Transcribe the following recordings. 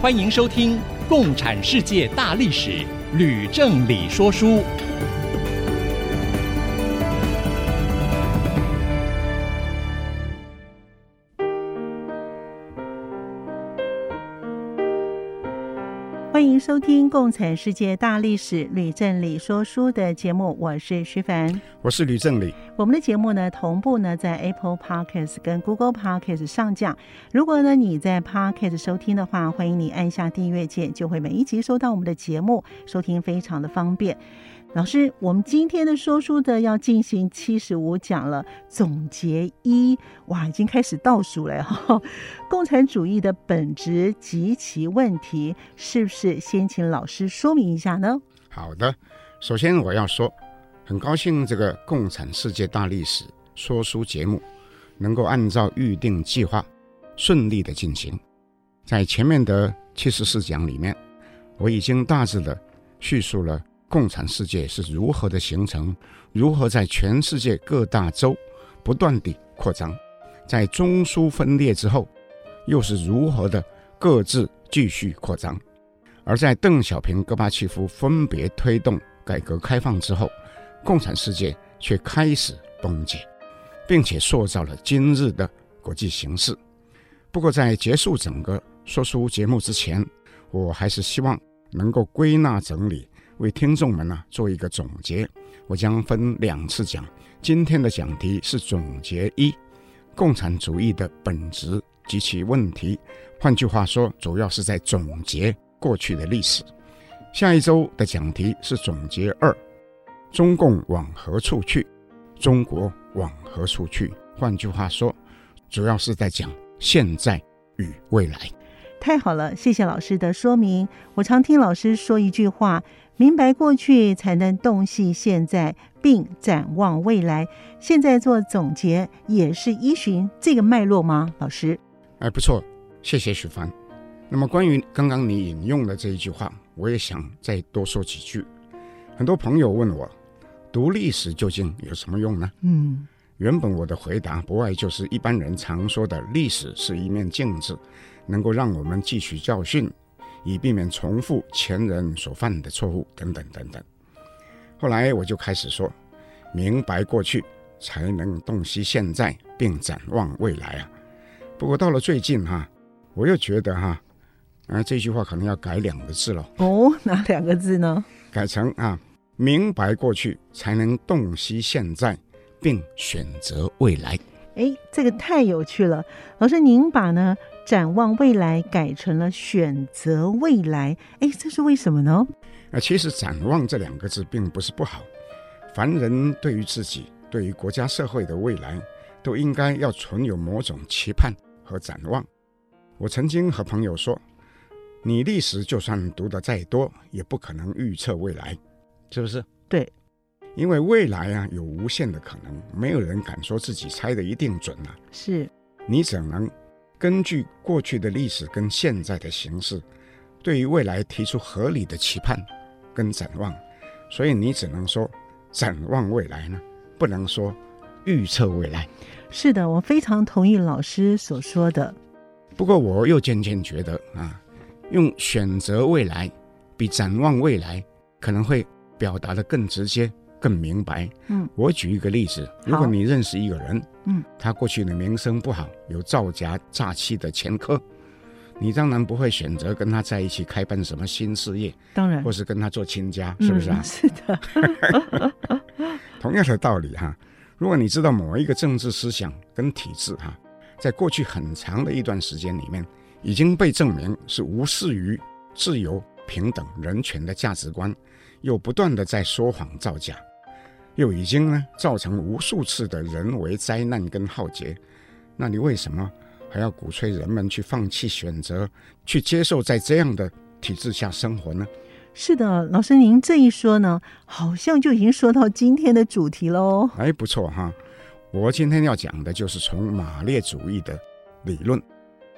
欢迎收听《共产世界大历史》，吕正理说书。收听《共产世界大历史》吕正理说书的节目，我是徐凡，我是吕正理。我们的节目呢，同步呢在 Apple Podcast 跟 Google Podcast 上架。如果呢你在 Podcast 收听的话，欢迎你按下订阅键，就会每一集收到我们的节目，收听非常的方便。老师，我们今天的说书的要进行七十五讲了，总结一，哇，已经开始倒数了哈。共产主义的本质及其问题，是不是先请老师说明一下呢？好的，首先我要说，很高兴这个《共产世界大历史》说书节目能够按照预定计划顺利的进行。在前面的七十四讲里面，我已经大致的叙述了。共产世界是如何的形成？如何在全世界各大洲不断地扩张？在中苏分裂之后，又是如何的各自继续扩张？而在邓小平、戈巴契夫分别推动改革开放之后，共产世界却开始崩解，并且塑造了今日的国际形势。不过，在结束整个说书节目之前，我还是希望能够归纳整理。为听众们呢做一个总结，我将分两次讲。今天的讲题是总结一：共产主义的本质及其问题。换句话说，主要是在总结过去的历史。下一周的讲题是总结二：中共往何处去？中国往何处去？换句话说，主要是在讲现在与未来。太好了，谢谢老师的说明。我常听老师说一句话。明白过去，才能洞悉现在，并展望未来。现在做总结，也是依循这个脉络吗？老师，哎，不错，谢谢许凡。那么，关于刚刚你引用的这一句话，我也想再多说几句。很多朋友问我，读历史究竟有什么用呢？嗯，原本我的回答不外就是一般人常说的，历史是一面镜子，能够让我们汲取教训。以避免重复前人所犯的错误等等等等。后来我就开始说，明白过去才能洞悉现在，并展望未来啊。不过到了最近哈，我又觉得哈，啊这句话可能要改两个字了。哦，哪两个字呢？改成啊，明白过去才能洞悉现在，并选择未来。哎，这个太有趣了，老师您把呢？展望未来改成了选择未来，哎，这是为什么呢？啊，其实“展望”这两个字并不是不好。凡人对于自己、对于国家社会的未来，都应该要存有某种期盼和展望。我曾经和朋友说，你历史就算读得再多，也不可能预测未来，是不是？对，因为未来啊有无限的可能，没有人敢说自己猜的一定准啊。是，你只能。根据过去的历史跟现在的形势，对于未来提出合理的期盼跟展望，所以你只能说展望未来呢，不能说预测未来。是的，我非常同意老师所说的。不过我又渐渐觉得啊，用选择未来比展望未来可能会表达的更直接。更明白。嗯，我举一个例子，如果你认识一个人，嗯，他过去的名声不好，有造假诈欺的前科，你当然不会选择跟他在一起开办什么新事业，当然，或是跟他做亲家，是不是啊？嗯、是的。同样的道理哈，如果你知道某一个政治思想跟体制哈，在过去很长的一段时间里面，已经被证明是无视于自由、平等、人权的价值观，又不断的在说谎造假。又已经呢造成无数次的人为灾难跟浩劫，那你为什么还要鼓吹人们去放弃选择，去接受在这样的体制下生活呢？是的，老师您这一说呢，好像就已经说到今天的主题喽。哎，不错哈，我今天要讲的就是从马列主义的理论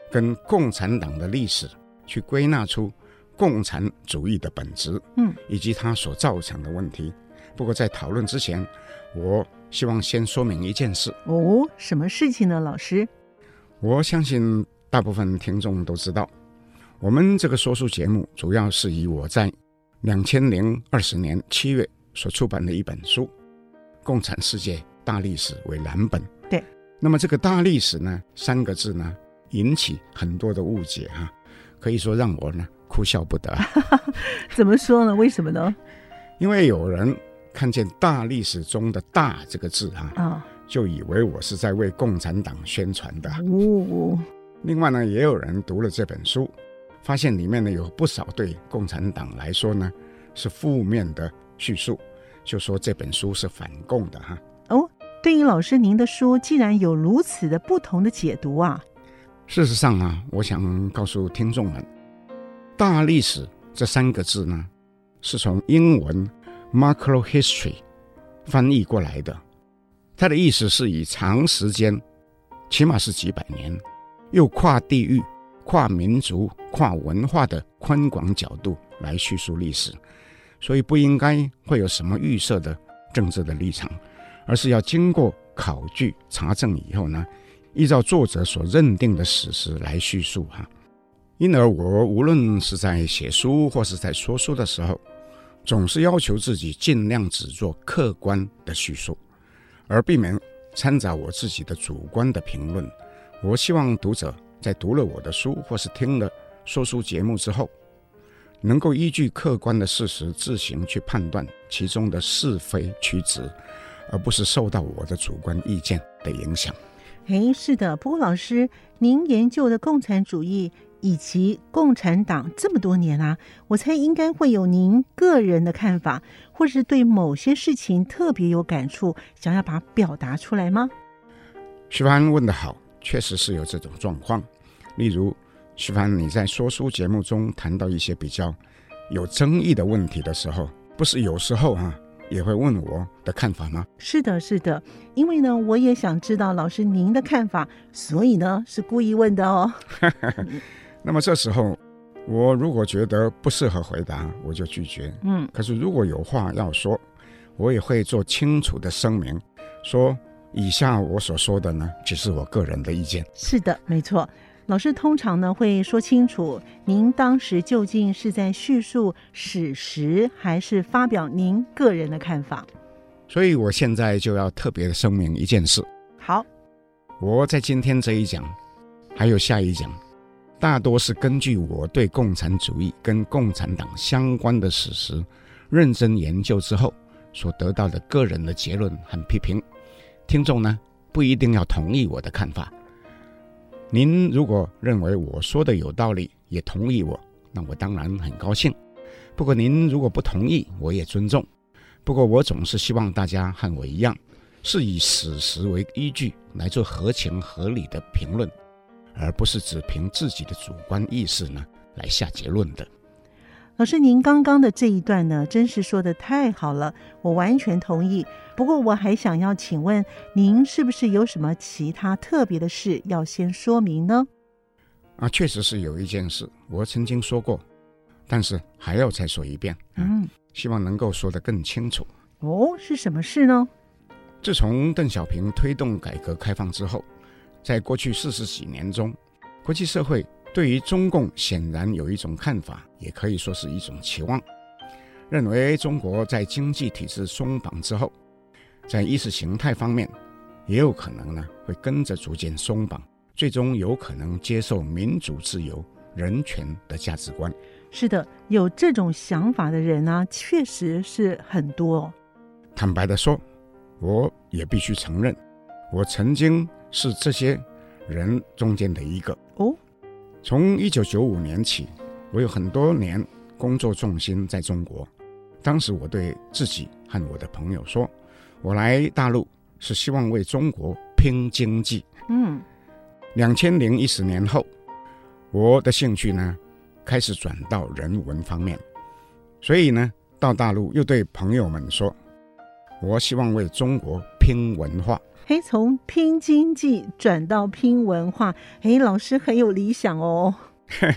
跟共产党的历史去归纳出共产主义的本质，嗯，以及它所造成的问题。不过在讨论之前，我希望先说明一件事。哦，什么事情呢，老师？我相信大部分听众都知道，我们这个说书节目主要是以我在两千零二十年七月所出版的一本书《共产世界大历史》为蓝本。对。那么这个“大历史”呢，三个字呢，引起很多的误解哈，可以说让我呢哭笑不得。怎么说呢？为什么呢？因为有人。看见大历史中的“大”这个字啊，哦、就以为我是在为共产党宣传的。哦、另外呢，也有人读了这本书，发现里面呢有不少对共产党来说呢是负面的叙述，就说这本书是反共的哈。哦，对于老师您的书，既然有如此的不同的解读啊。事实上啊，我想告诉听众们，“大历史”这三个字呢，是从英文。Macro history 翻译过来的，它的意思是以长时间，起码是几百年，又跨地域、跨民族、跨文化的宽广角度来叙述历史，所以不应该会有什么预设的政治的立场，而是要经过考据查证以后呢，依照作者所认定的史实来叙述哈。因而我无论是在写书或是在说书的时候，总是要求自己尽量只做客观的叙述，而避免掺杂我自己的主观的评论。我希望读者在读了我的书或是听了说书节目之后，能够依据客观的事实自行去判断其中的是非曲直，而不是受到我的主观意见的影响。诶，是的。不过老师，您研究的共产主义。以及共产党这么多年啊，我猜应该会有您个人的看法，或是对某些事情特别有感触，想要把它表达出来吗？徐帆问得好，确实是有这种状况。例如，徐帆你在说书节目中谈到一些比较有争议的问题的时候，不是有时候啊也会问我的看法吗？是的，是的，因为呢，我也想知道老师您的看法，所以呢是故意问的哦。那么这时候，我如果觉得不适合回答，我就拒绝。嗯，可是如果有话要说，我也会做清楚的声明，说以下我所说的呢，只是我个人的意见。是的，没错。老师通常呢会说清楚，您当时究竟是在叙述史实，还是发表您个人的看法？所以我现在就要特别的声明一件事。好，我在今天这一讲，还有下一讲。大多是根据我对共产主义跟共产党相关的史实认真研究之后所得到的个人的结论和批评。听众呢不一定要同意我的看法。您如果认为我说的有道理，也同意我，那我当然很高兴。不过您如果不同意，我也尊重。不过我总是希望大家和我一样，是以史实为依据来做合情合理的评论。而不是只凭自己的主观意识呢来下结论的。老师，您刚刚的这一段呢，真是说的太好了，我完全同意。不过我还想要请问，您是不是有什么其他特别的事要先说明呢？啊，确实是有一件事，我曾经说过，但是还要再说一遍。嗯，希望能够说得更清楚。哦，是什么事呢？自从邓小平推动改革开放之后。在过去四十几年中，国际社会对于中共显然有一种看法，也可以说是一种期望，认为中国在经济体制松绑之后，在意识形态方面也有可能呢会跟着逐渐松绑，最终有可能接受民主、自由、人权的价值观。是的，有这种想法的人呢，确实是很多。坦白的说，我也必须承认，我曾经。是这些人中间的一个哦。从一九九五年起，我有很多年工作重心在中国。当时我对自己和我的朋友说：“我来大陆是希望为中国拼经济。”嗯，两千零一十年后，我的兴趣呢开始转到人文方面，所以呢到大陆又对朋友们说，我希望为中国拼文化。嘿，从拼经济转到拼文化，嘿，老师很有理想哦。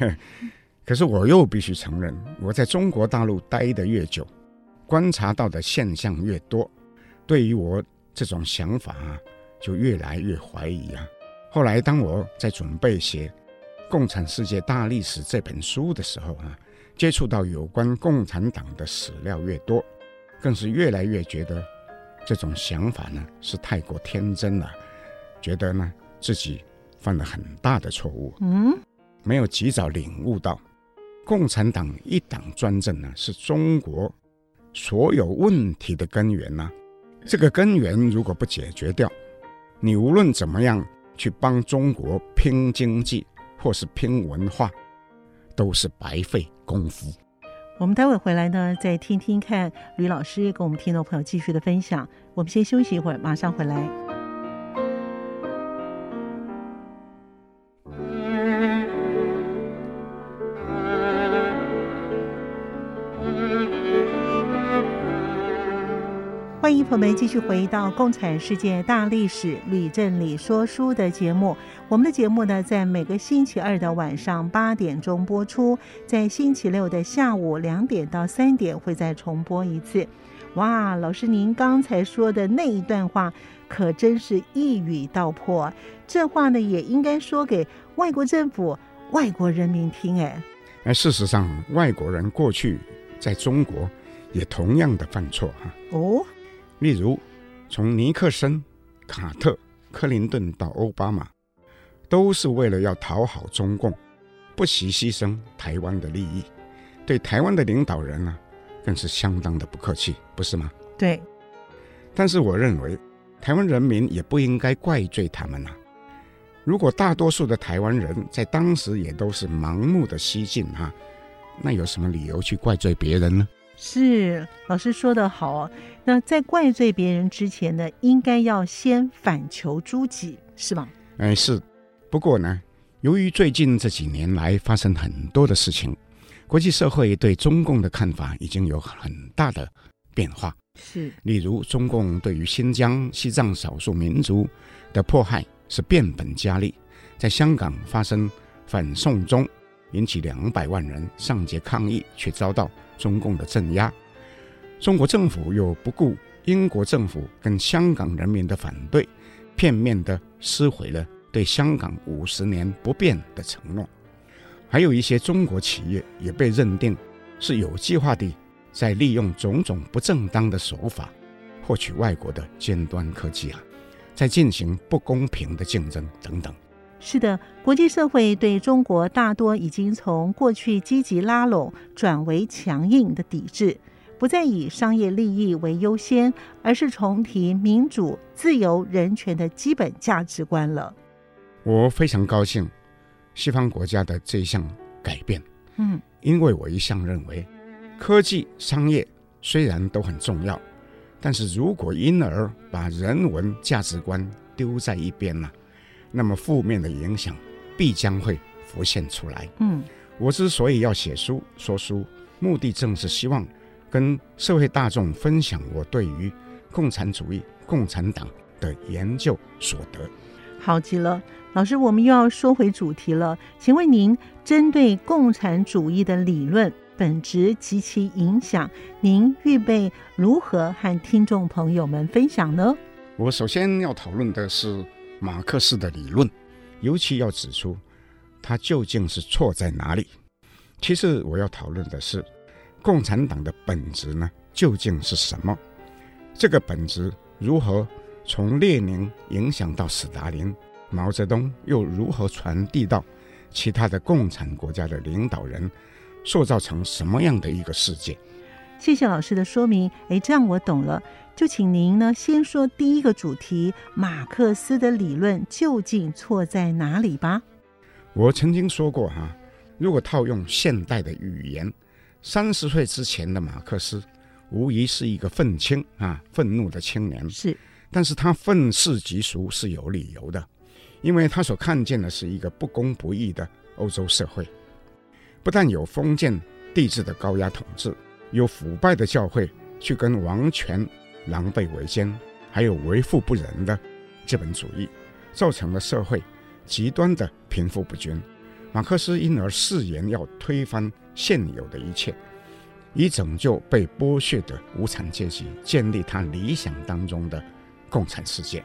可是我又必须承认，我在中国大陆待得越久，观察到的现象越多，对于我这种想法啊，就越来越怀疑啊。后来，当我在准备写《共产世界大历史》这本书的时候啊，接触到有关共产党的史料越多，更是越来越觉得这种想法呢是太过天真了，觉得呢自己犯了很大的错误。嗯，没有及早领悟到，共产党一党专政呢是中国所有问题的根源呐。这个根源如果不解决掉，你无论怎么样。去帮中国拼经济或是拼文化，都是白费功夫。我们待会回来呢，再听听看吕老师跟我们听众朋友继续的分享。我们先休息一会儿，马上回来。欢迎朋友们继续回到《共产世界大历史吕振理说书》的节目。我们的节目呢，在每个星期二的晚上八点钟播出，在星期六的下午两点到三点会再重播一次。哇，老师您刚才说的那一段话，可真是一语道破。这话呢，也应该说给外国政府、外国人民听。哎，哎，事实上，外国人过去在中国也同样的犯错哈。哦。例如，从尼克森、卡特、克林顿到奥巴马，都是为了要讨好中共，不惜牺牲台湾的利益。对台湾的领导人呢、啊，更是相当的不客气，不是吗？对。但是我认为，台湾人民也不应该怪罪他们呐、啊。如果大多数的台湾人在当时也都是盲目的西进哈、啊，那有什么理由去怪罪别人呢？是，老师说的好。那在怪罪别人之前呢，应该要先反求诸己，是吗？哎，是。不过呢，由于最近这几年来发生很多的事情，国际社会对中共的看法已经有很大的变化。是。例如，中共对于新疆、西藏少数民族的迫害是变本加厉，在香港发生反送中，引起两百万人上街抗议，却遭到。中共的镇压，中国政府又不顾英国政府跟香港人民的反对，片面地撕毁了对香港五十年不变的承诺。还有一些中国企业也被认定是有计划地在利用种种不正当的手法，获取外国的尖端科技啊，在进行不公平的竞争等等。是的，国际社会对中国大多已经从过去积极拉拢转为强硬的抵制，不再以商业利益为优先，而是重提民主、自由、人权的基本价值观了。我非常高兴西方国家的这项改变，嗯，因为我一向认为，科技、商业虽然都很重要，但是如果因而把人文价值观丢在一边了。那么负面的影响必将会浮现出来。嗯，我之所以要写书说书，目的正是希望跟社会大众分享我对于共产主义、共产党的研究所得。好极了，老师，我们又要说回主题了。请问您针对共产主义的理论本质及其影响，您预备如何和听众朋友们分享呢？我首先要讨论的是。马克思的理论，尤其要指出，他究竟是错在哪里？其实我要讨论的是，共产党的本质呢，究竟是什么？这个本质如何从列宁影响到斯大林、毛泽东，又如何传递到其他的共产国家的领导人，塑造成什么样的一个世界？谢谢老师的说明。诶，这样我懂了。就请您呢先说第一个主题：马克思的理论究竟错在哪里吧？我曾经说过哈，如果套用现代的语言，三十岁之前的马克思无疑是一个愤青啊，愤怒的青年。是，但是他愤世嫉俗是有理由的，因为他所看见的是一个不公不义的欧洲社会，不但有封建帝制的高压统治，有腐败的教会去跟王权狼狈为奸，还有为富不仁的资本主义，造成了社会极端的贫富不均。马克思因而誓言要推翻现有的一切，以拯救被剥削的无产阶级，建立他理想当中的共产世界。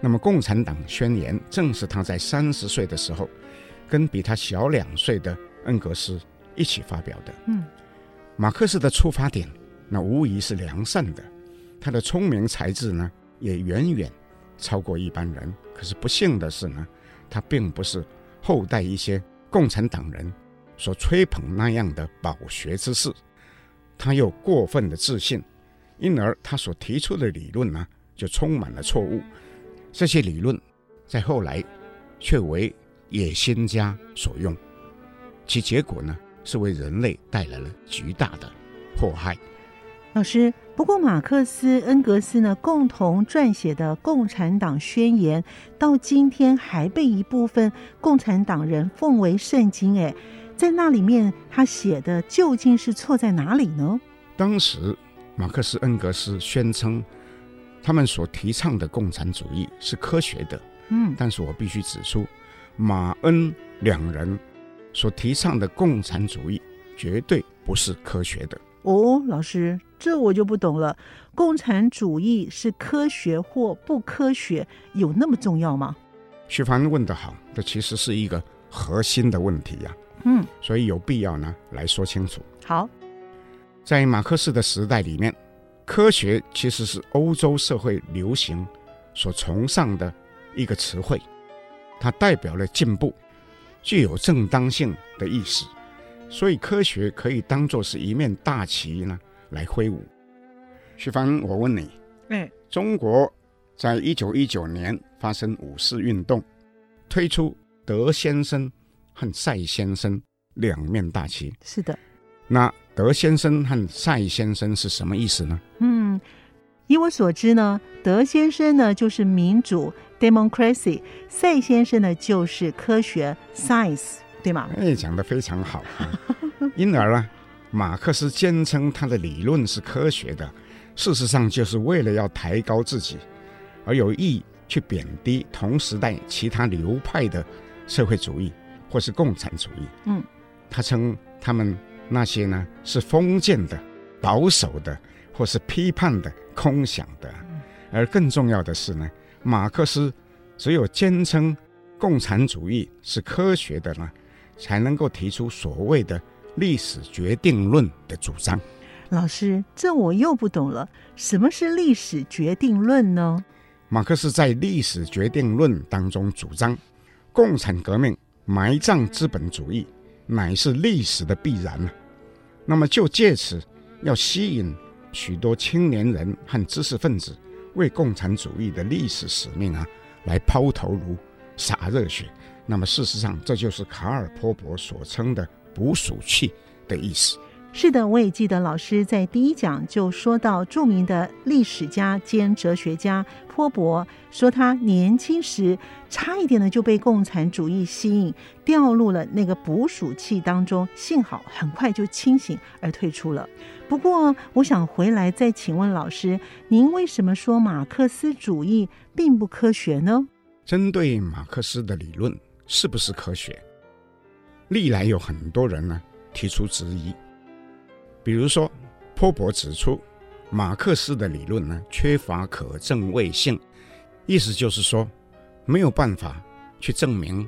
那么，《共产党宣言》正是他在三十岁的时候，跟比他小两岁的恩格斯一起发表的。嗯，马克思的出发点，那无疑是良善的。他的聪明才智呢，也远远超过一般人。可是不幸的是呢，他并不是后代一些共产党人所吹捧那样的饱学之士，他又过分的自信，因而他所提出的理论呢，就充满了错误。这些理论在后来却为野心家所用，其结果呢，是为人类带来了巨大的迫害。老师，不过马克思、恩格斯呢共同撰写的《共产党宣言》到今天还被一部分共产党人奉为圣经。哎，在那里面他写的究竟是错在哪里呢？当时马克思、恩格斯宣称。他们所提倡的共产主义是科学的，嗯，但是我必须指出，马恩两人所提倡的共产主义绝对不是科学的。哦，老师，这我就不懂了。共产主义是科学或不科学，有那么重要吗？徐帆问得好，这其实是一个核心的问题呀。嗯，所以有必要呢来说清楚。好，在马克思的时代里面。科学其实是欧洲社会流行所崇尚的一个词汇，它代表了进步，具有正当性的意思，所以科学可以当做是一面大旗呢来挥舞。徐帆，我问你，哎，中国在一九一九年发生五四运动，推出德先生和赛先生两面大旗，是的，那。德先生和赛先生是什么意思呢？嗯，以我所知呢，德先生呢就是民主 （democracy），赛先生呢就是科学 （science），对吗？哎，讲得非常好。因而呢，马克思坚称他的理论是科学的，事实上就是为了要抬高自己，而有意去贬低同时代其他流派的社会主义或是共产主义。嗯，他称他们。那些呢是封建的、保守的，或是批判的、空想的。而更重要的是呢，马克思只有坚称共产主义是科学的呢，才能够提出所谓的历史决定论的主张。老师，这我又不懂了，什么是历史决定论呢？马克思在历史决定论当中主张，共产革命埋葬资本主义。乃是历史的必然。那么就借此要吸引许多青年人和知识分子为共产主义的历史使命啊来抛头颅、洒热血。那么事实上，这就是卡尔·波伯所称的捕鼠器的意思。是的，我也记得老师在第一讲就说到，著名的历史家兼哲学家波伯说，他年轻时差一点呢就被共产主义吸引，掉入了那个捕鼠器当中，幸好很快就清醒而退出了。不过，我想回来再请问老师，您为什么说马克思主义并不科学呢？针对马克思的理论是不是科学，历来有很多人呢提出质疑。比如说，波伯指出，马克思的理论呢缺乏可证伪性，意思就是说，没有办法去证明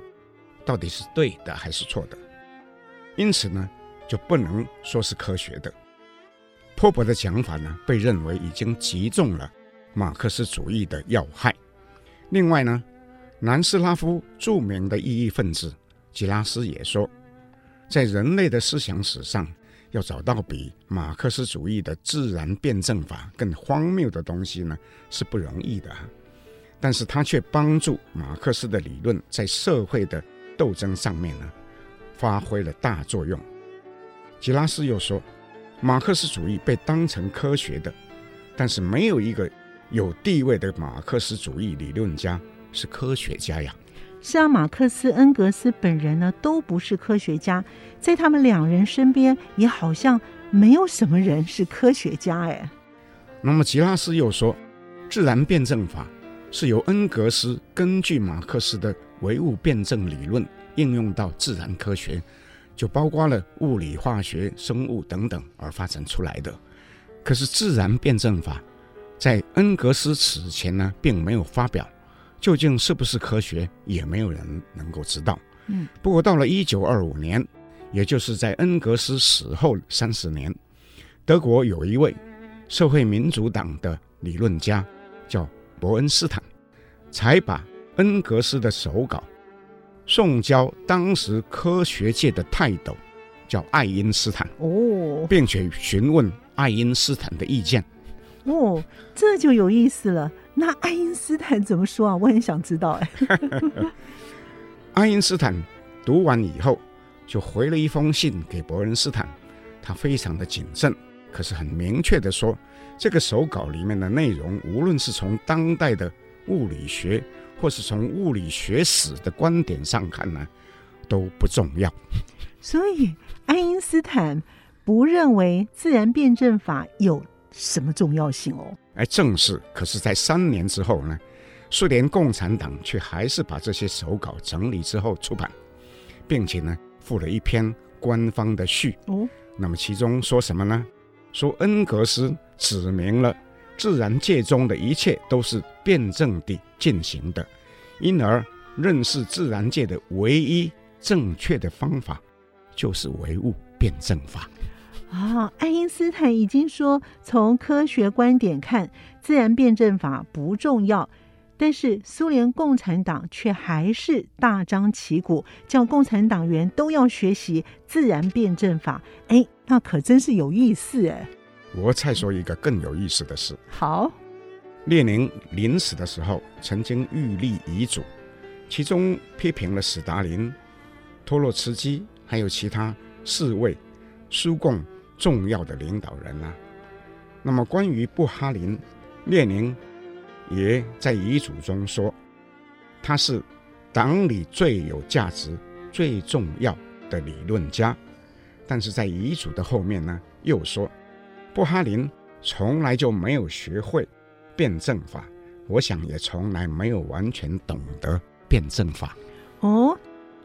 到底是对的还是错的，因此呢，就不能说是科学的。波伯的讲法呢，被认为已经击中了马克思主义的要害。另外呢，南斯拉夫著名的异议分子吉拉斯也说，在人类的思想史上，要找到比马克思主义的自然辩证法更荒谬的东西呢，是不容易的。但是他却帮助马克思的理论在社会的斗争上面呢，发挥了大作用。吉拉斯又说，马克思主义被当成科学的，但是没有一个有地位的马克思主义理论家是科学家呀。是啊，马克思、恩格斯本人呢都不是科学家，在他们两人身边也好像没有什么人是科学家哎。那么吉拉斯又说，自然辩证法是由恩格斯根据马克思的唯物辩证理论应用到自然科学，就包括了物理、化学、生物等等而发展出来的。可是自然辩证法在恩格斯此前呢，并没有发表。究竟是不是科学，也没有人能够知道。嗯，不过到了一九二五年，也就是在恩格斯死后三十年，德国有一位社会民主党的理论家叫伯恩斯坦，才把恩格斯的手稿送交当时科学界的泰斗，叫爱因斯坦。哦，并且询问爱因斯坦的意见。哦，这就有意思了。那爱因斯坦怎么说啊？我很想知道哎。爱因斯坦读完以后，就回了一封信给伯恩斯坦，他非常的谨慎，可是很明确的说，这个手稿里面的内容，无论是从当代的物理学，或是从物理学史的观点上看呢，都不重要。所以爱因斯坦不认为自然辩证法有什么重要性哦？哎，正是。可是，在三年之后呢，苏联共产党却还是把这些手稿整理之后出版，并且呢，附了一篇官方的序。哦，那么其中说什么呢？说恩格斯指明了自然界中的一切都是辩证地进行的，因而认识自然界的唯一正确的方法就是唯物辩证法。啊、哦，爱因斯坦已经说，从科学观点看，自然辩证法不重要，但是苏联共产党却还是大张旗鼓叫共产党员都要学习自然辩证法。哎，那可真是有意思哎！我再说一个更有意思的事。好，列宁临死的时候曾经预立遗嘱，其中批评了史达林、托洛茨基，还有其他四位苏共。重要的领导人啊，那么关于布哈林，列宁也在遗嘱中说，他是党里最有价值、最重要的理论家。但是在遗嘱的后面呢，又说布哈林从来就没有学会辩证法，我想也从来没有完全懂得辩证法。哦。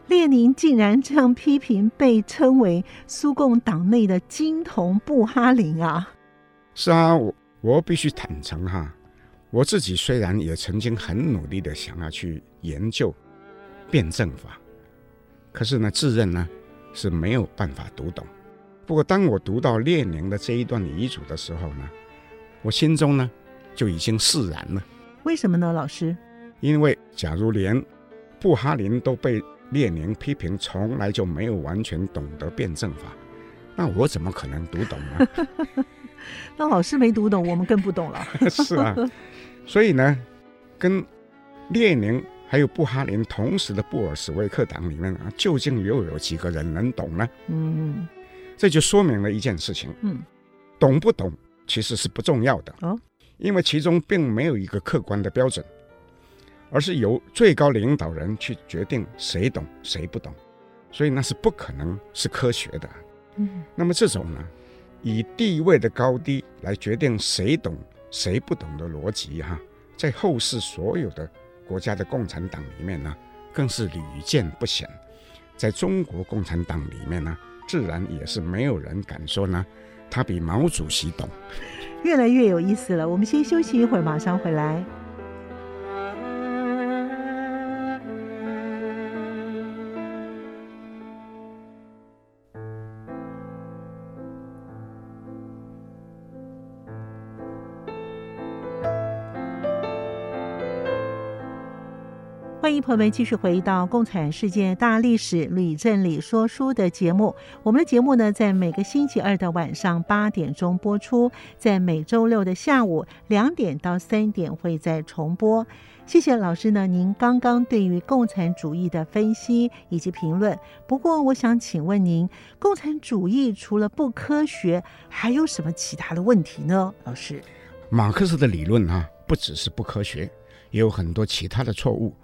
列宁竟然这样批评被称为苏共党内的金童布哈林啊！是啊，我我必须坦诚哈，我自己虽然也曾经很努力的想要去研究辩证法，可是呢，自认呢是没有办法读懂。不过当我读到列宁的这一段遗嘱的时候呢，我心中呢就已经释然了。为什么呢，老师？因为假如连布哈林都被列宁批评从来就没有完全懂得辩证法，那我怎么可能读懂呢？那老师没读懂，我们更不懂了。是啊，所以呢，跟列宁还有布哈林同时的布尔什维克党里面啊，究竟又有几个人能懂呢？嗯，这就说明了一件事情。嗯，懂不懂其实是不重要的。哦，因为其中并没有一个客观的标准。而是由最高领导人去决定谁懂谁不懂，所以那是不可能是科学的。嗯，那么这种呢，以地位的高低来决定谁懂谁不懂的逻辑，哈，在后世所有的国家的共产党里面呢，更是屡见不鲜。在中国共产党里面呢，自然也是没有人敢说呢，他比毛主席懂。越来越有意思了，我们先休息一会儿，马上回来。欢迎朋友们继续回到《共产世界大历史吕振理说书》的节目。我们的节目呢，在每个星期二的晚上八点钟播出，在每周六的下午两点到三点会再重播。谢谢老师呢，您刚刚对于共产主义的分析以及评论。不过，我想请问您，共产主义除了不科学，还有什么其他的问题呢？老师，马克思的理论啊，不只是不科学，也有很多其他的错误。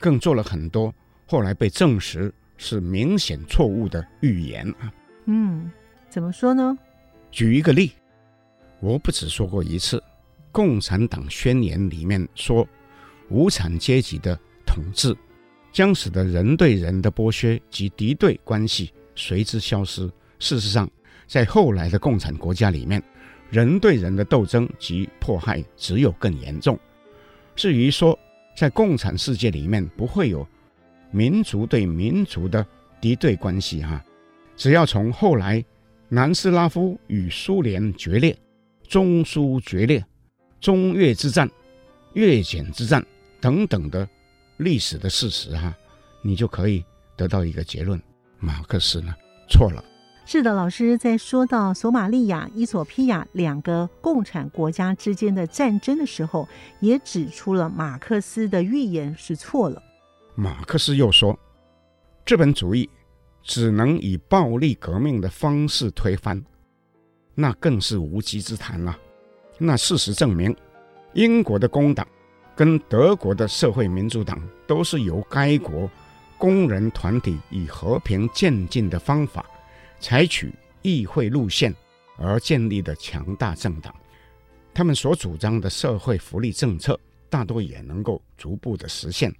更做了很多后来被证实是明显错误的预言啊。嗯，怎么说呢？举一个例，我不止说过一次，《共产党宣言》里面说，无产阶级的统治将使得人对人的剥削及敌对关系随之消失。事实上，在后来的共产国家里面，人对人的斗争及迫害只有更严重。至于说，在共产世界里面不会有民族对民族的敌对关系哈，只要从后来南斯拉夫与苏联决裂、中苏决裂、中越之战、越柬之战等等的历史的事实哈，你就可以得到一个结论：马克思呢错了。是的，老师在说到索马利亚、伊索比亚两个共产国家之间的战争的时候，也指出了马克思的预言是错了。马克思又说，资本主义只能以暴力革命的方式推翻，那更是无稽之谈了。那事实证明，英国的工党跟德国的社会民主党都是由该国工人团体以和平渐进的方法。采取议会路线而建立的强大政党，他们所主张的社会福利政策大多也能够逐步的实现。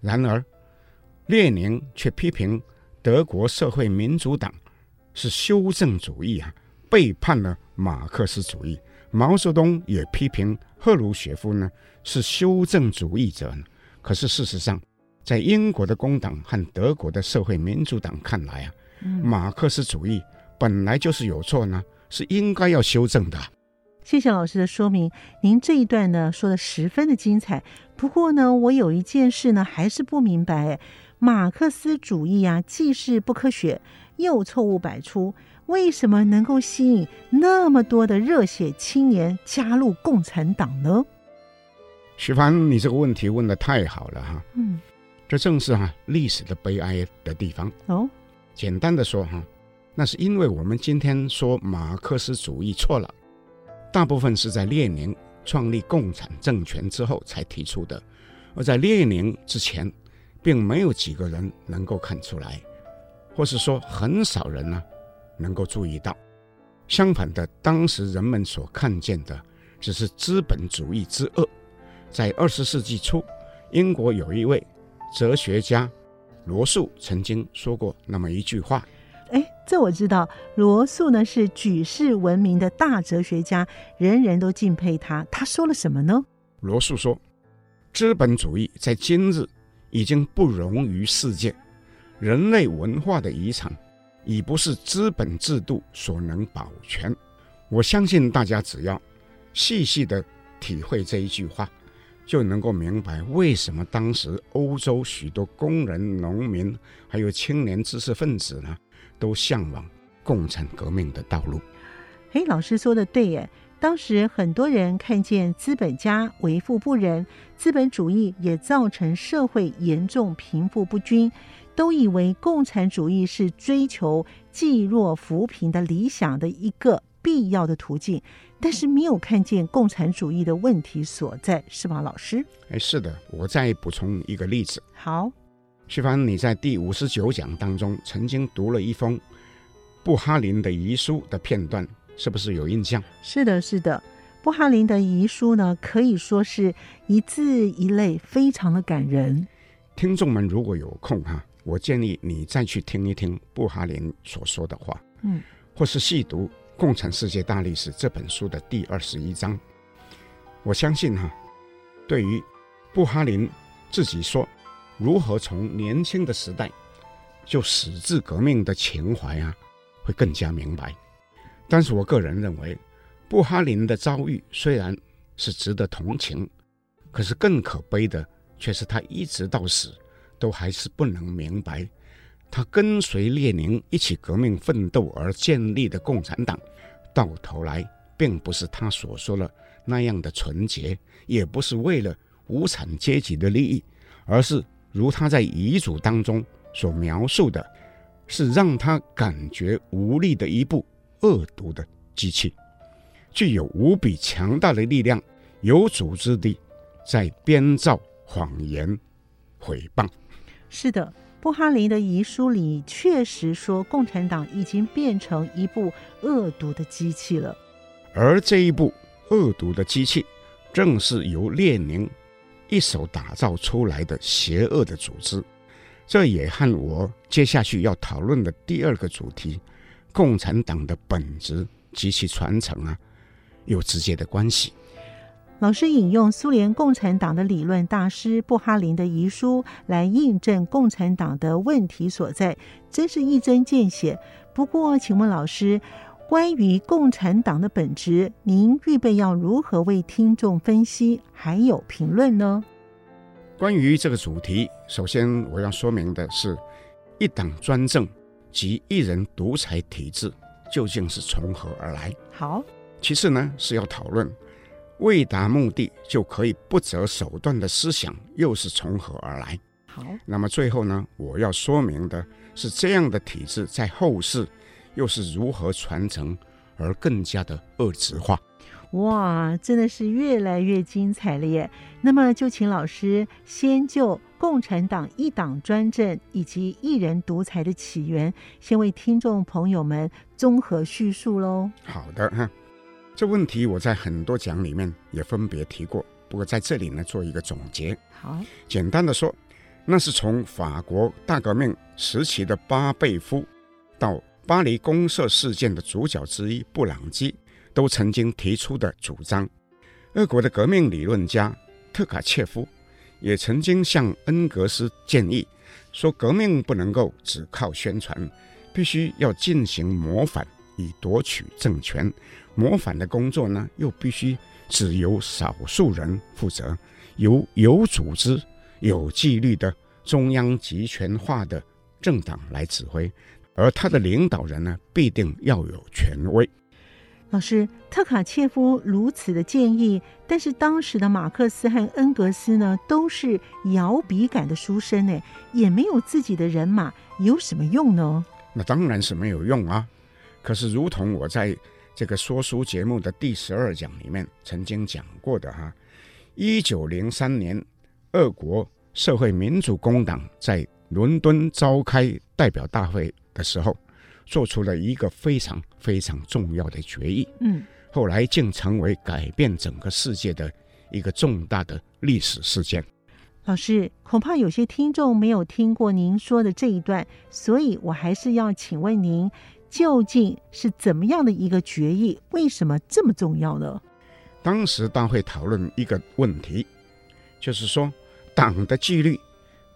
然而，列宁却批评德国社会民主党是修正主义啊，背叛了马克思主义。毛泽东也批评赫鲁雪夫呢是修正主义者。可是事实上，在英国的工党和德国的社会民主党看来啊。马克思主义本来就是有错呢，是应该要修正的。谢谢老师的说明，您这一段呢说的十分的精彩。不过呢，我有一件事呢还是不明白，马克思主义啊，既是不科学又错误百出，为什么能够吸引那么多的热血青年加入共产党呢？徐帆，你这个问题问的太好了哈。嗯，这正是哈历史的悲哀的地方哦。简单的说哈，那是因为我们今天说马克思主义错了，大部分是在列宁创立共产政权之后才提出的，而在列宁之前，并没有几个人能够看出来，或是说很少人呢能够注意到。相反的，当时人们所看见的只是资本主义之恶。在二十世纪初，英国有一位哲学家。罗素曾经说过那么一句话，哎，这我知道。罗素呢是举世闻名的大哲学家，人人都敬佩他。他说了什么呢？罗素说：“资本主义在今日已经不容于世界，人类文化的遗产已不是资本制度所能保全。”我相信大家只要细细的体会这一句话。就能够明白为什么当时欧洲许多工人、农民，还有青年知识分子呢，都向往共产革命的道路。嘿，老师说的对耶！当时很多人看见资本家为富不仁，资本主义也造成社会严重贫富不均，都以为共产主义是追求济弱扶贫的理想的一个必要的途径。但是没有看见共产主义的问题所在，是吗，老师？哎，是的，我再补充一个例子。好，徐凡，你在第五十九讲当中曾经读了一封布哈林的遗书的片段，是不是有印象？是的，是的，布哈林的遗书呢，可以说是一字一泪，非常的感人。听众们如果有空哈，我建议你再去听一听布哈林所说的话，嗯，或是细读。《共产世界大历史》这本书的第二十一章，我相信哈，对于布哈林自己说如何从年轻的时代就矢志革命的情怀啊，会更加明白。但是我个人认为，布哈林的遭遇虽然是值得同情，可是更可悲的却是他一直到死都还是不能明白。他跟随列宁一起革命奋斗而建立的共产党，到头来并不是他所说的那样的纯洁，也不是为了无产阶级的利益，而是如他在遗嘱当中所描述的，是让他感觉无力的一部恶毒的机器，具有无比强大的力量，有组织地在编造谎言、诽谤。是的，布哈林的遗书里确实说，共产党已经变成一部恶毒的机器了。而这一部恶毒的机器，正是由列宁一手打造出来的邪恶的组织。这也和我接下去要讨论的第二个主题——共产党的本质及其传承啊，有直接的关系。老师引用苏联共产党的理论大师布哈林的遗书来印证共产党的问题所在，真是一针见血。不过，请问老师，关于共产党的本质，您预备要如何为听众分析还有评论呢？关于这个主题，首先我要说明的是，一党专政及一人独裁体制究竟是从何而来？好。其次呢，是要讨论为达目的就可以不择手段的思想又是从何而来？好。那么最后呢，我要说明的是，这样的体制在后世又是如何传承而更加的恶质化？哇，真的是越来越精彩了耶！那么就请老师先就共产党一党专政以及一人独裁的起源，先为听众朋友们综合叙述喽。好的哈，这问题我在很多讲里面也分别提过，不过在这里呢做一个总结。好，简单的说，那是从法国大革命时期的巴贝夫，到巴黎公社事件的主角之一布朗基。都曾经提出的主张，俄国的革命理论家特卡切夫也曾经向恩格斯建议说，革命不能够只靠宣传，必须要进行模仿以夺取政权。谋反的工作呢，又必须只由少数人负责，由有组织、有纪律的中央集权化的政党来指挥，而他的领导人呢，必定要有权威。老师，特卡切夫如此的建议，但是当时的马克思和恩格斯呢，都是摇笔杆的书生呢，也没有自己的人马，有什么用呢？那当然是没有用啊。可是，如同我在这个说书节目的第十二讲里面曾经讲过的哈，一九零三年，俄国社会民主工党在伦敦召开代表大会的时候。做出了一个非常非常重要的决议，嗯，后来竟成为改变整个世界的一个重大的历史事件。老师，恐怕有些听众没有听过您说的这一段，所以我还是要请问您，究竟是怎么样的一个决议？为什么这么重要呢？当时大会讨论一个问题，就是说党的纪律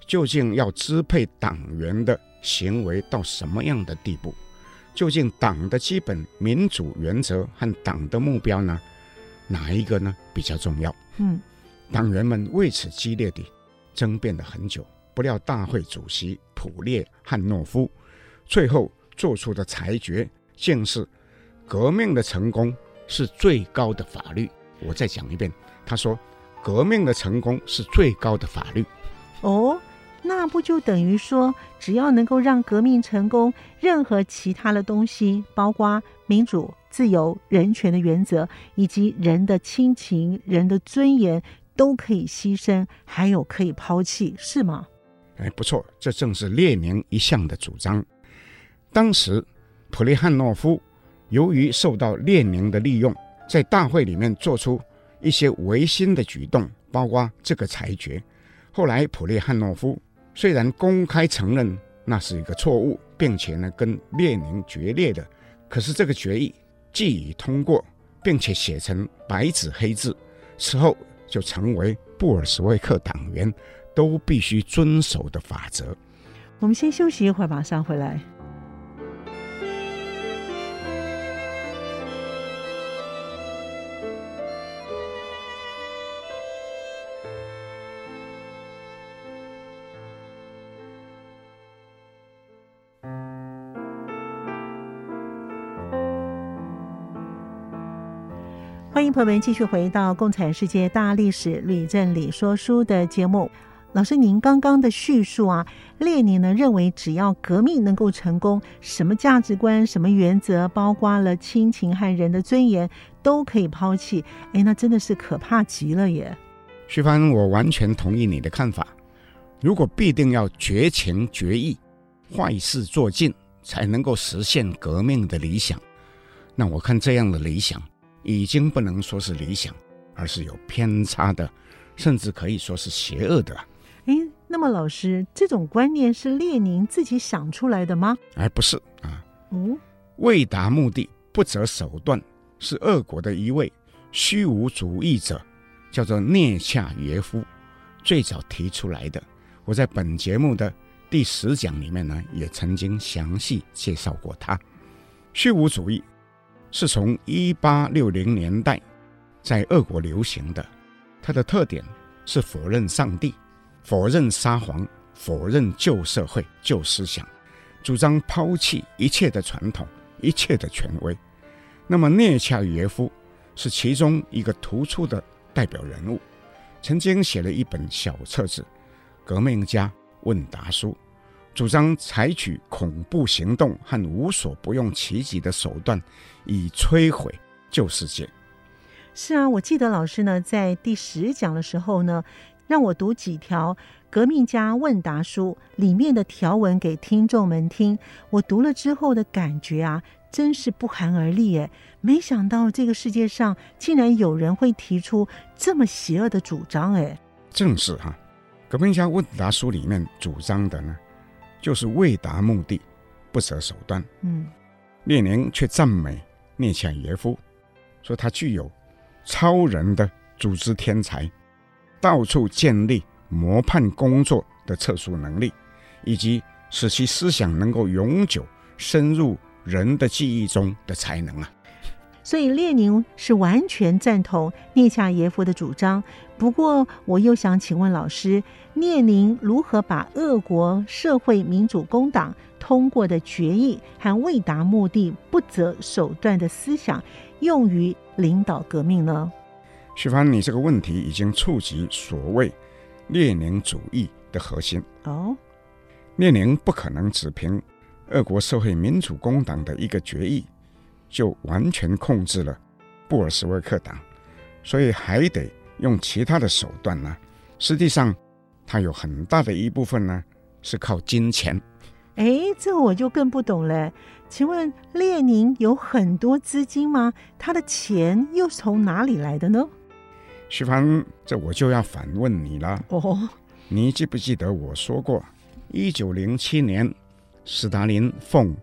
究竟要支配党员的行为到什么样的地步？究竟党的基本民主原则和党的目标呢？哪一个呢比较重要？嗯，党员们为此激烈地争辩了很久。不料大会主席普列汉诺夫最后做出的裁决，竟是革命的成功是最高的法律。我再讲一遍，他说，革命的成功是最高的法律。哦。那不就等于说，只要能够让革命成功，任何其他的东西，包括民主、自由、人权的原则，以及人的亲情、人的尊严，都可以牺牲，还有可以抛弃，是吗？哎，不错，这正是列宁一向的主张。当时，普列汉诺夫由于受到列宁的利用，在大会里面做出一些违心的举动，包括这个裁决。后来，普列汉诺夫。虽然公开承认那是一个错误，并且呢跟列宁决裂的，可是这个决议既已通过，并且写成白纸黑字，此后就成为布尔什维克党员都必须遵守的法则。我们先休息一会儿，马上回来。朋友们继续回到《共产世界大历史吕正理说书》的节目。老师，您刚刚的叙述啊，列宁呢认为，只要革命能够成功，什么价值观、什么原则，包括了亲情和人的尊严，都可以抛弃。哎，那真的是可怕极了耶！徐帆，我完全同意你的看法。如果必定要绝情绝义、坏事做尽，才能够实现革命的理想，那我看这样的理想已经不能说是理想，而是有偏差的，甚至可以说是邪恶的。哎，那么老师，这种观念是列宁自己想出来的吗？哎，不是啊。嗯，为达目的不择手段，是俄国的一位虚无主义者，叫做涅恰耶夫，最早提出来的。我在本节目的第十讲里面呢，也曾经详细介绍过他。虚无主义是从一八六零年代在俄国流行的，它的特点是否认上帝。否认沙皇，否认旧社会、旧思想，主张抛弃一切的传统、一切的权威。那么聂恰耶夫是其中一个突出的代表人物，曾经写了一本小册子《革命家问答书》，主张采取恐怖行动和无所不用其极的手段，以摧毁旧世界。是啊，我记得老师呢在第十讲的时候呢。让我读几条《革命家问答书》里面的条文给听众们听。我读了之后的感觉啊，真是不寒而栗诶，没想到这个世界上竟然有人会提出这么邪恶的主张诶，正是哈，《革命家问答书》里面主张的呢，就是为达目的不择手段。嗯，列宁却赞美聂恰耶夫，说他具有超人的组织天才。到处建立模范工作的特殊能力，以及使其思想能够永久深入人的记忆中的才能啊！所以列宁是完全赞同聂恰耶夫的主张。不过，我又想请问老师，列宁如何把俄国社会民主工党通过的决议和未达目的不择手段的思想用于领导革命呢？徐帆，你这个问题已经触及所谓列宁主义的核心。哦，列宁不可能只凭俄国社会民主工党的一个决议就完全控制了布尔什维克党，所以还得用其他的手段呢。实际上，它有很大的一部分呢是靠金钱。哎，这我就更不懂了。请问列宁有很多资金吗？他的钱又是从哪里来的呢？徐凡，这我就要反问你了。哦，你记不记得我说过，一九零七年，斯大林奉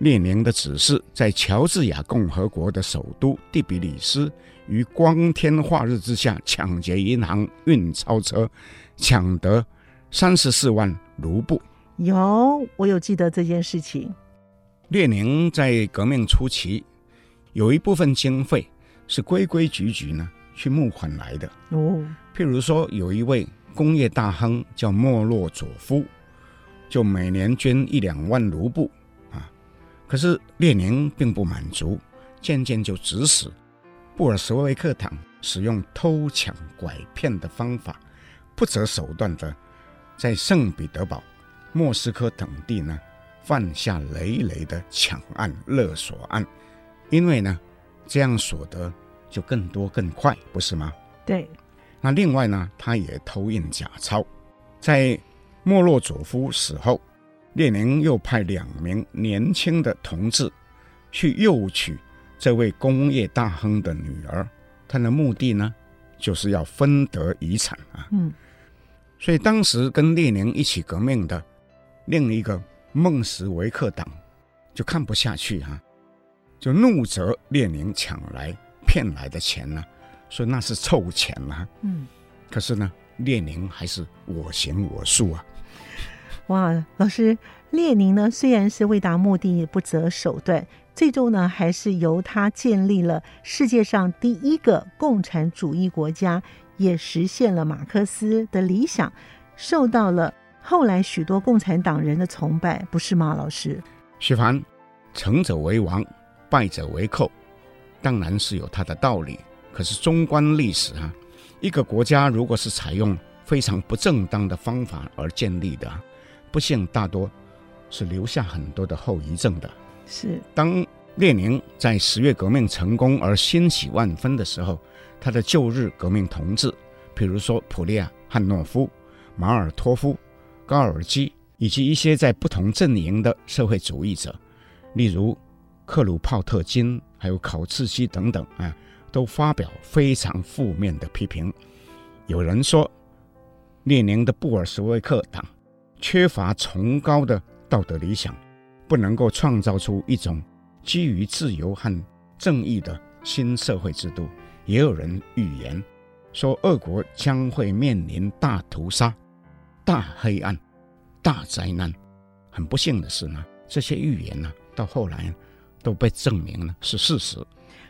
列宁的指示，在乔治亚共和国的首都第比里斯，于光天化日之下抢劫银行运钞车，抢得三十四万卢布。有，我有记得这件事情。列宁在革命初期，有一部分经费是规规矩矩呢。去募款来的哦，譬如说有一位工业大亨叫莫洛佐夫，就每年捐一两万卢布啊。可是列宁并不满足，渐渐就指使布尔什维克党使用偷抢拐骗的方法，不择手段的在圣彼得堡、莫斯科等地呢犯下累累的抢案勒索案，因为呢这样所得。就更多更快，不是吗？对。那另外呢，他也偷印假钞。在莫洛佐夫死后，列宁又派两名年轻的同志去诱娶这位工业大亨的女儿。他的目的呢，就是要分得遗产啊。嗯。所以当时跟列宁一起革命的另一个孟什维克党就看不下去哈、啊，就怒责列宁抢来。骗来的钱呢，说那是臭钱啊。嗯，可是呢，列宁还是我行我素啊。哇，老师，列宁呢虽然是为达目的不择手段，最终呢还是由他建立了世界上第一个共产主义国家，也实现了马克思的理想，受到了后来许多共产党人的崇拜，不是吗，老师？徐凡，成者为王，败者为寇。当然是有他的道理，可是纵观历史啊，一个国家如果是采用非常不正当的方法而建立的，不幸大多是留下很多的后遗症的。是当列宁在十月革命成功而欣喜万分的时候，他的旧日革命同志，比如说普列汉诺夫、马尔托夫，高尔基以及一些在不同阵营的社会主义者，例如克鲁泡特金、还有考茨基等等啊，都发表非常负面的批评。有人说，列宁的布尔什维克党缺乏崇高的道德理想，不能够创造出一种基于自由和正义的新社会制度。也有人预言说，俄国将会面临大屠杀、大黑暗、大灾难。很不幸的是呢，这些预言呢，到后来都被证明了是事实。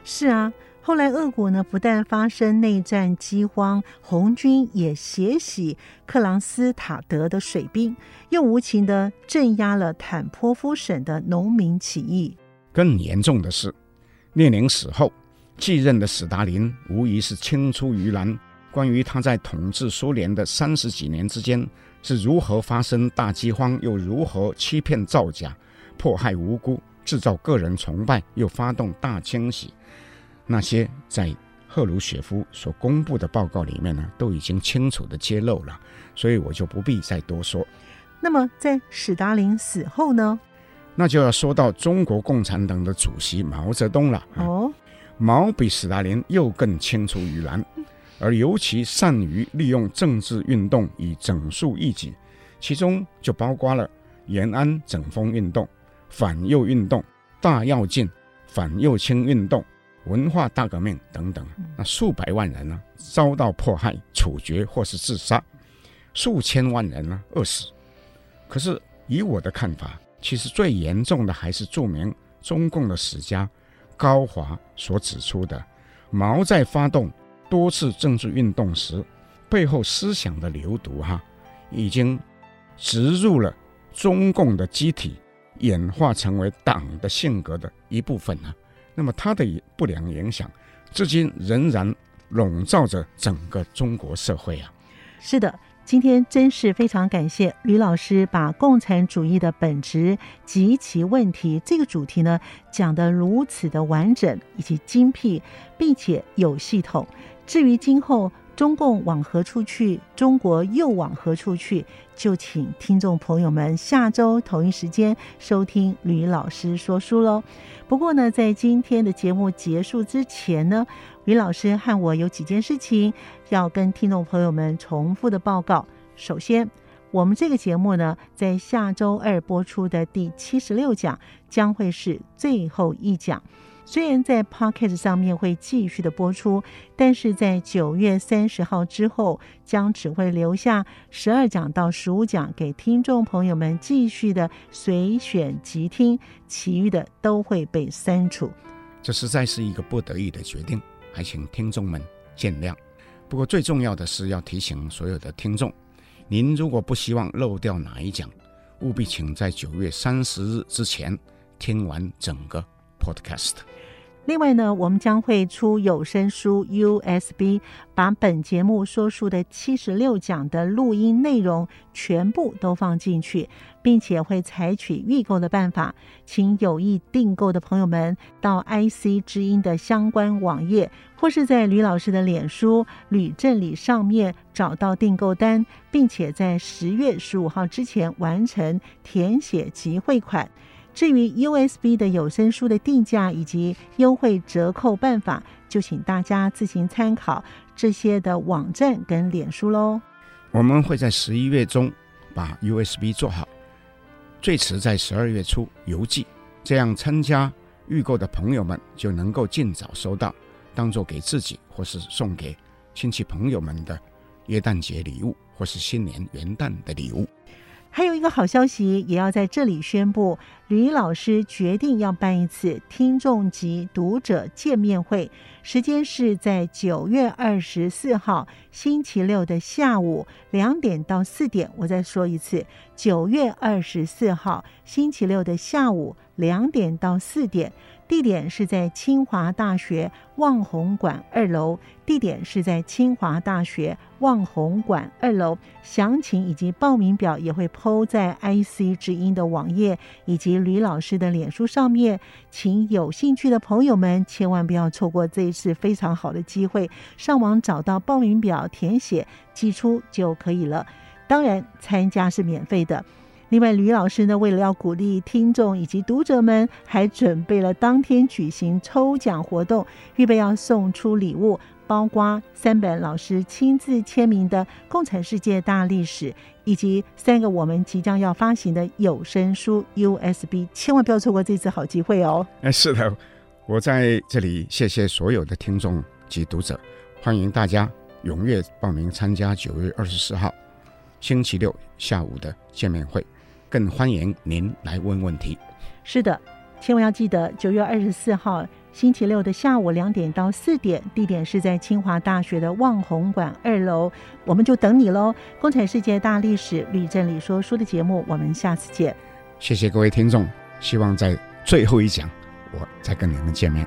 是啊。后来，俄国呢不但发生内战饥荒，红军也血洗克朗斯塔德的水兵，又无情地镇压了坦波夫省的农民起义。更严重的是，列宁死后继任的斯达林无疑是青出于蓝。关于他在统治苏联的三十几年之间是如何发生大饥荒，又如何欺骗造假、迫害无辜、制造个人崇拜，又发动大清洗。那些在赫鲁雪夫所公布的报告里面呢，都已经清楚地揭露了，所以我就不必再多说。那么在史达林死后呢？那就要说到中国共产党的主席毛泽东了。哦，毛比史达林又更青出于蓝，而尤其善于利用政治运动以整肃异己，其中就包括了延安整风运动、反右运动、大跃进、反右倾运动。文化大革命等等，那数百万人呢遭到迫害、处决或是自杀，数千万人呢饿死。可是以我的看法，其实最严重的还是著名中共的史家高华所指出的：毛在发动多次政治运动时，背后思想的流毒哈，已经植入了中共的机体，演化成为党的性格的一部分呢。那么它的不良影响，至今仍然笼罩着整个中国社会啊。是的，今天真是非常感谢吕老师把共产主义的本质及其问题这个主题呢讲得如此的完整以及精辟，并且有系统。至于今后，中共往何处去？中国又往何处去？就请听众朋友们下周同一时间收听吕老师说书喽。不过呢，在今天的节目结束之前呢，吕老师和我有几件事情要跟听众朋友们重复的报告。首先，我们这个节目呢，在下周二播出的第七十六讲将会是最后一讲。虽然在 Podcast 上面会继续的播出，但是在九月三十号之后，将只会留下十二讲到十五讲给听众朋友们继续的随选即听，其余的都会被删除。这实在是一个不得已的决定，还请听众们见谅。不过最重要的是要提醒所有的听众，您如果不希望漏掉哪一讲，务必请在九月三十日之前听完整个 Podcast。另外呢，我们将会出有声书 USB，把本节目说书的七十六讲的录音内容全部都放进去，并且会采取预购的办法，请有意订购的朋友们到 IC 之音的相关网页，或是在吕老师的脸书吕正理上面找到订购单，并且在十月十五号之前完成填写及汇款。至于 USB 的有声书的定价以及优惠折扣办法，就请大家自行参考这些的网站跟脸书喽。我们会在十一月中把 USB 做好，最迟在十二月初邮寄，这样参加预购的朋友们就能够尽早收到，当做给自己或是送给亲戚朋友们的元旦节礼物，或是新年元旦的礼物。还有一个好消息，也要在这里宣布，吕老师决定要办一次听众及读者见面会，时间是在九月二十四号星期六的下午两点到四点。我再说一次，九月二十四号星期六的下午两点到四点。地点是在清华大学望红馆二楼，地点是在清华大学望红馆二楼。详情以及报名表也会 PO 在 IC 之音的网页以及吕老师的脸书上面，请有兴趣的朋友们千万不要错过这一次非常好的机会，上网找到报名表填写寄出就可以了。当然参加是免费的。另外，吕老师呢，为了要鼓励听众以及读者们，还准备了当天举行抽奖活动，预备要送出礼物，包括三本老师亲自签名的《共产世界大历史》，以及三个我们即将要发行的有声书 USB，千万不要错过这次好机会哦！哎，是的，我在这里谢谢所有的听众及读者，欢迎大家踊跃报名参加九月二十四号星期六下午的见面会。更欢迎您来问问题。是的，千万要记得九月二十四号星期六的下午两点到四点，地点是在清华大学的望红馆二楼，我们就等你喽！共产世界大历史吕振理说书的节目，我们下次见。谢谢各位听众，希望在最后一讲我再跟你们见面。